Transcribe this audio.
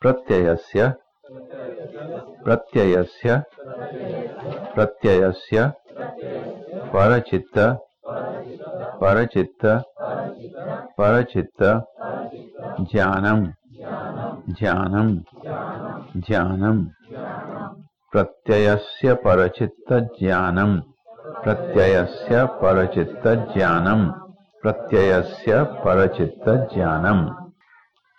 प्रत्ययस्य प्रत्ययस्य प्रत्ययस्य, परचित्त परचित्त परचित्त, ज्ञानम ज्ञानम ज्ञानम। प्रत्ययस्य परचित्त ज्ञानम, प्रत्ययस्य परचित्त ज्ञानम, प्रत्ययस्य परचित्त ज्ञानम।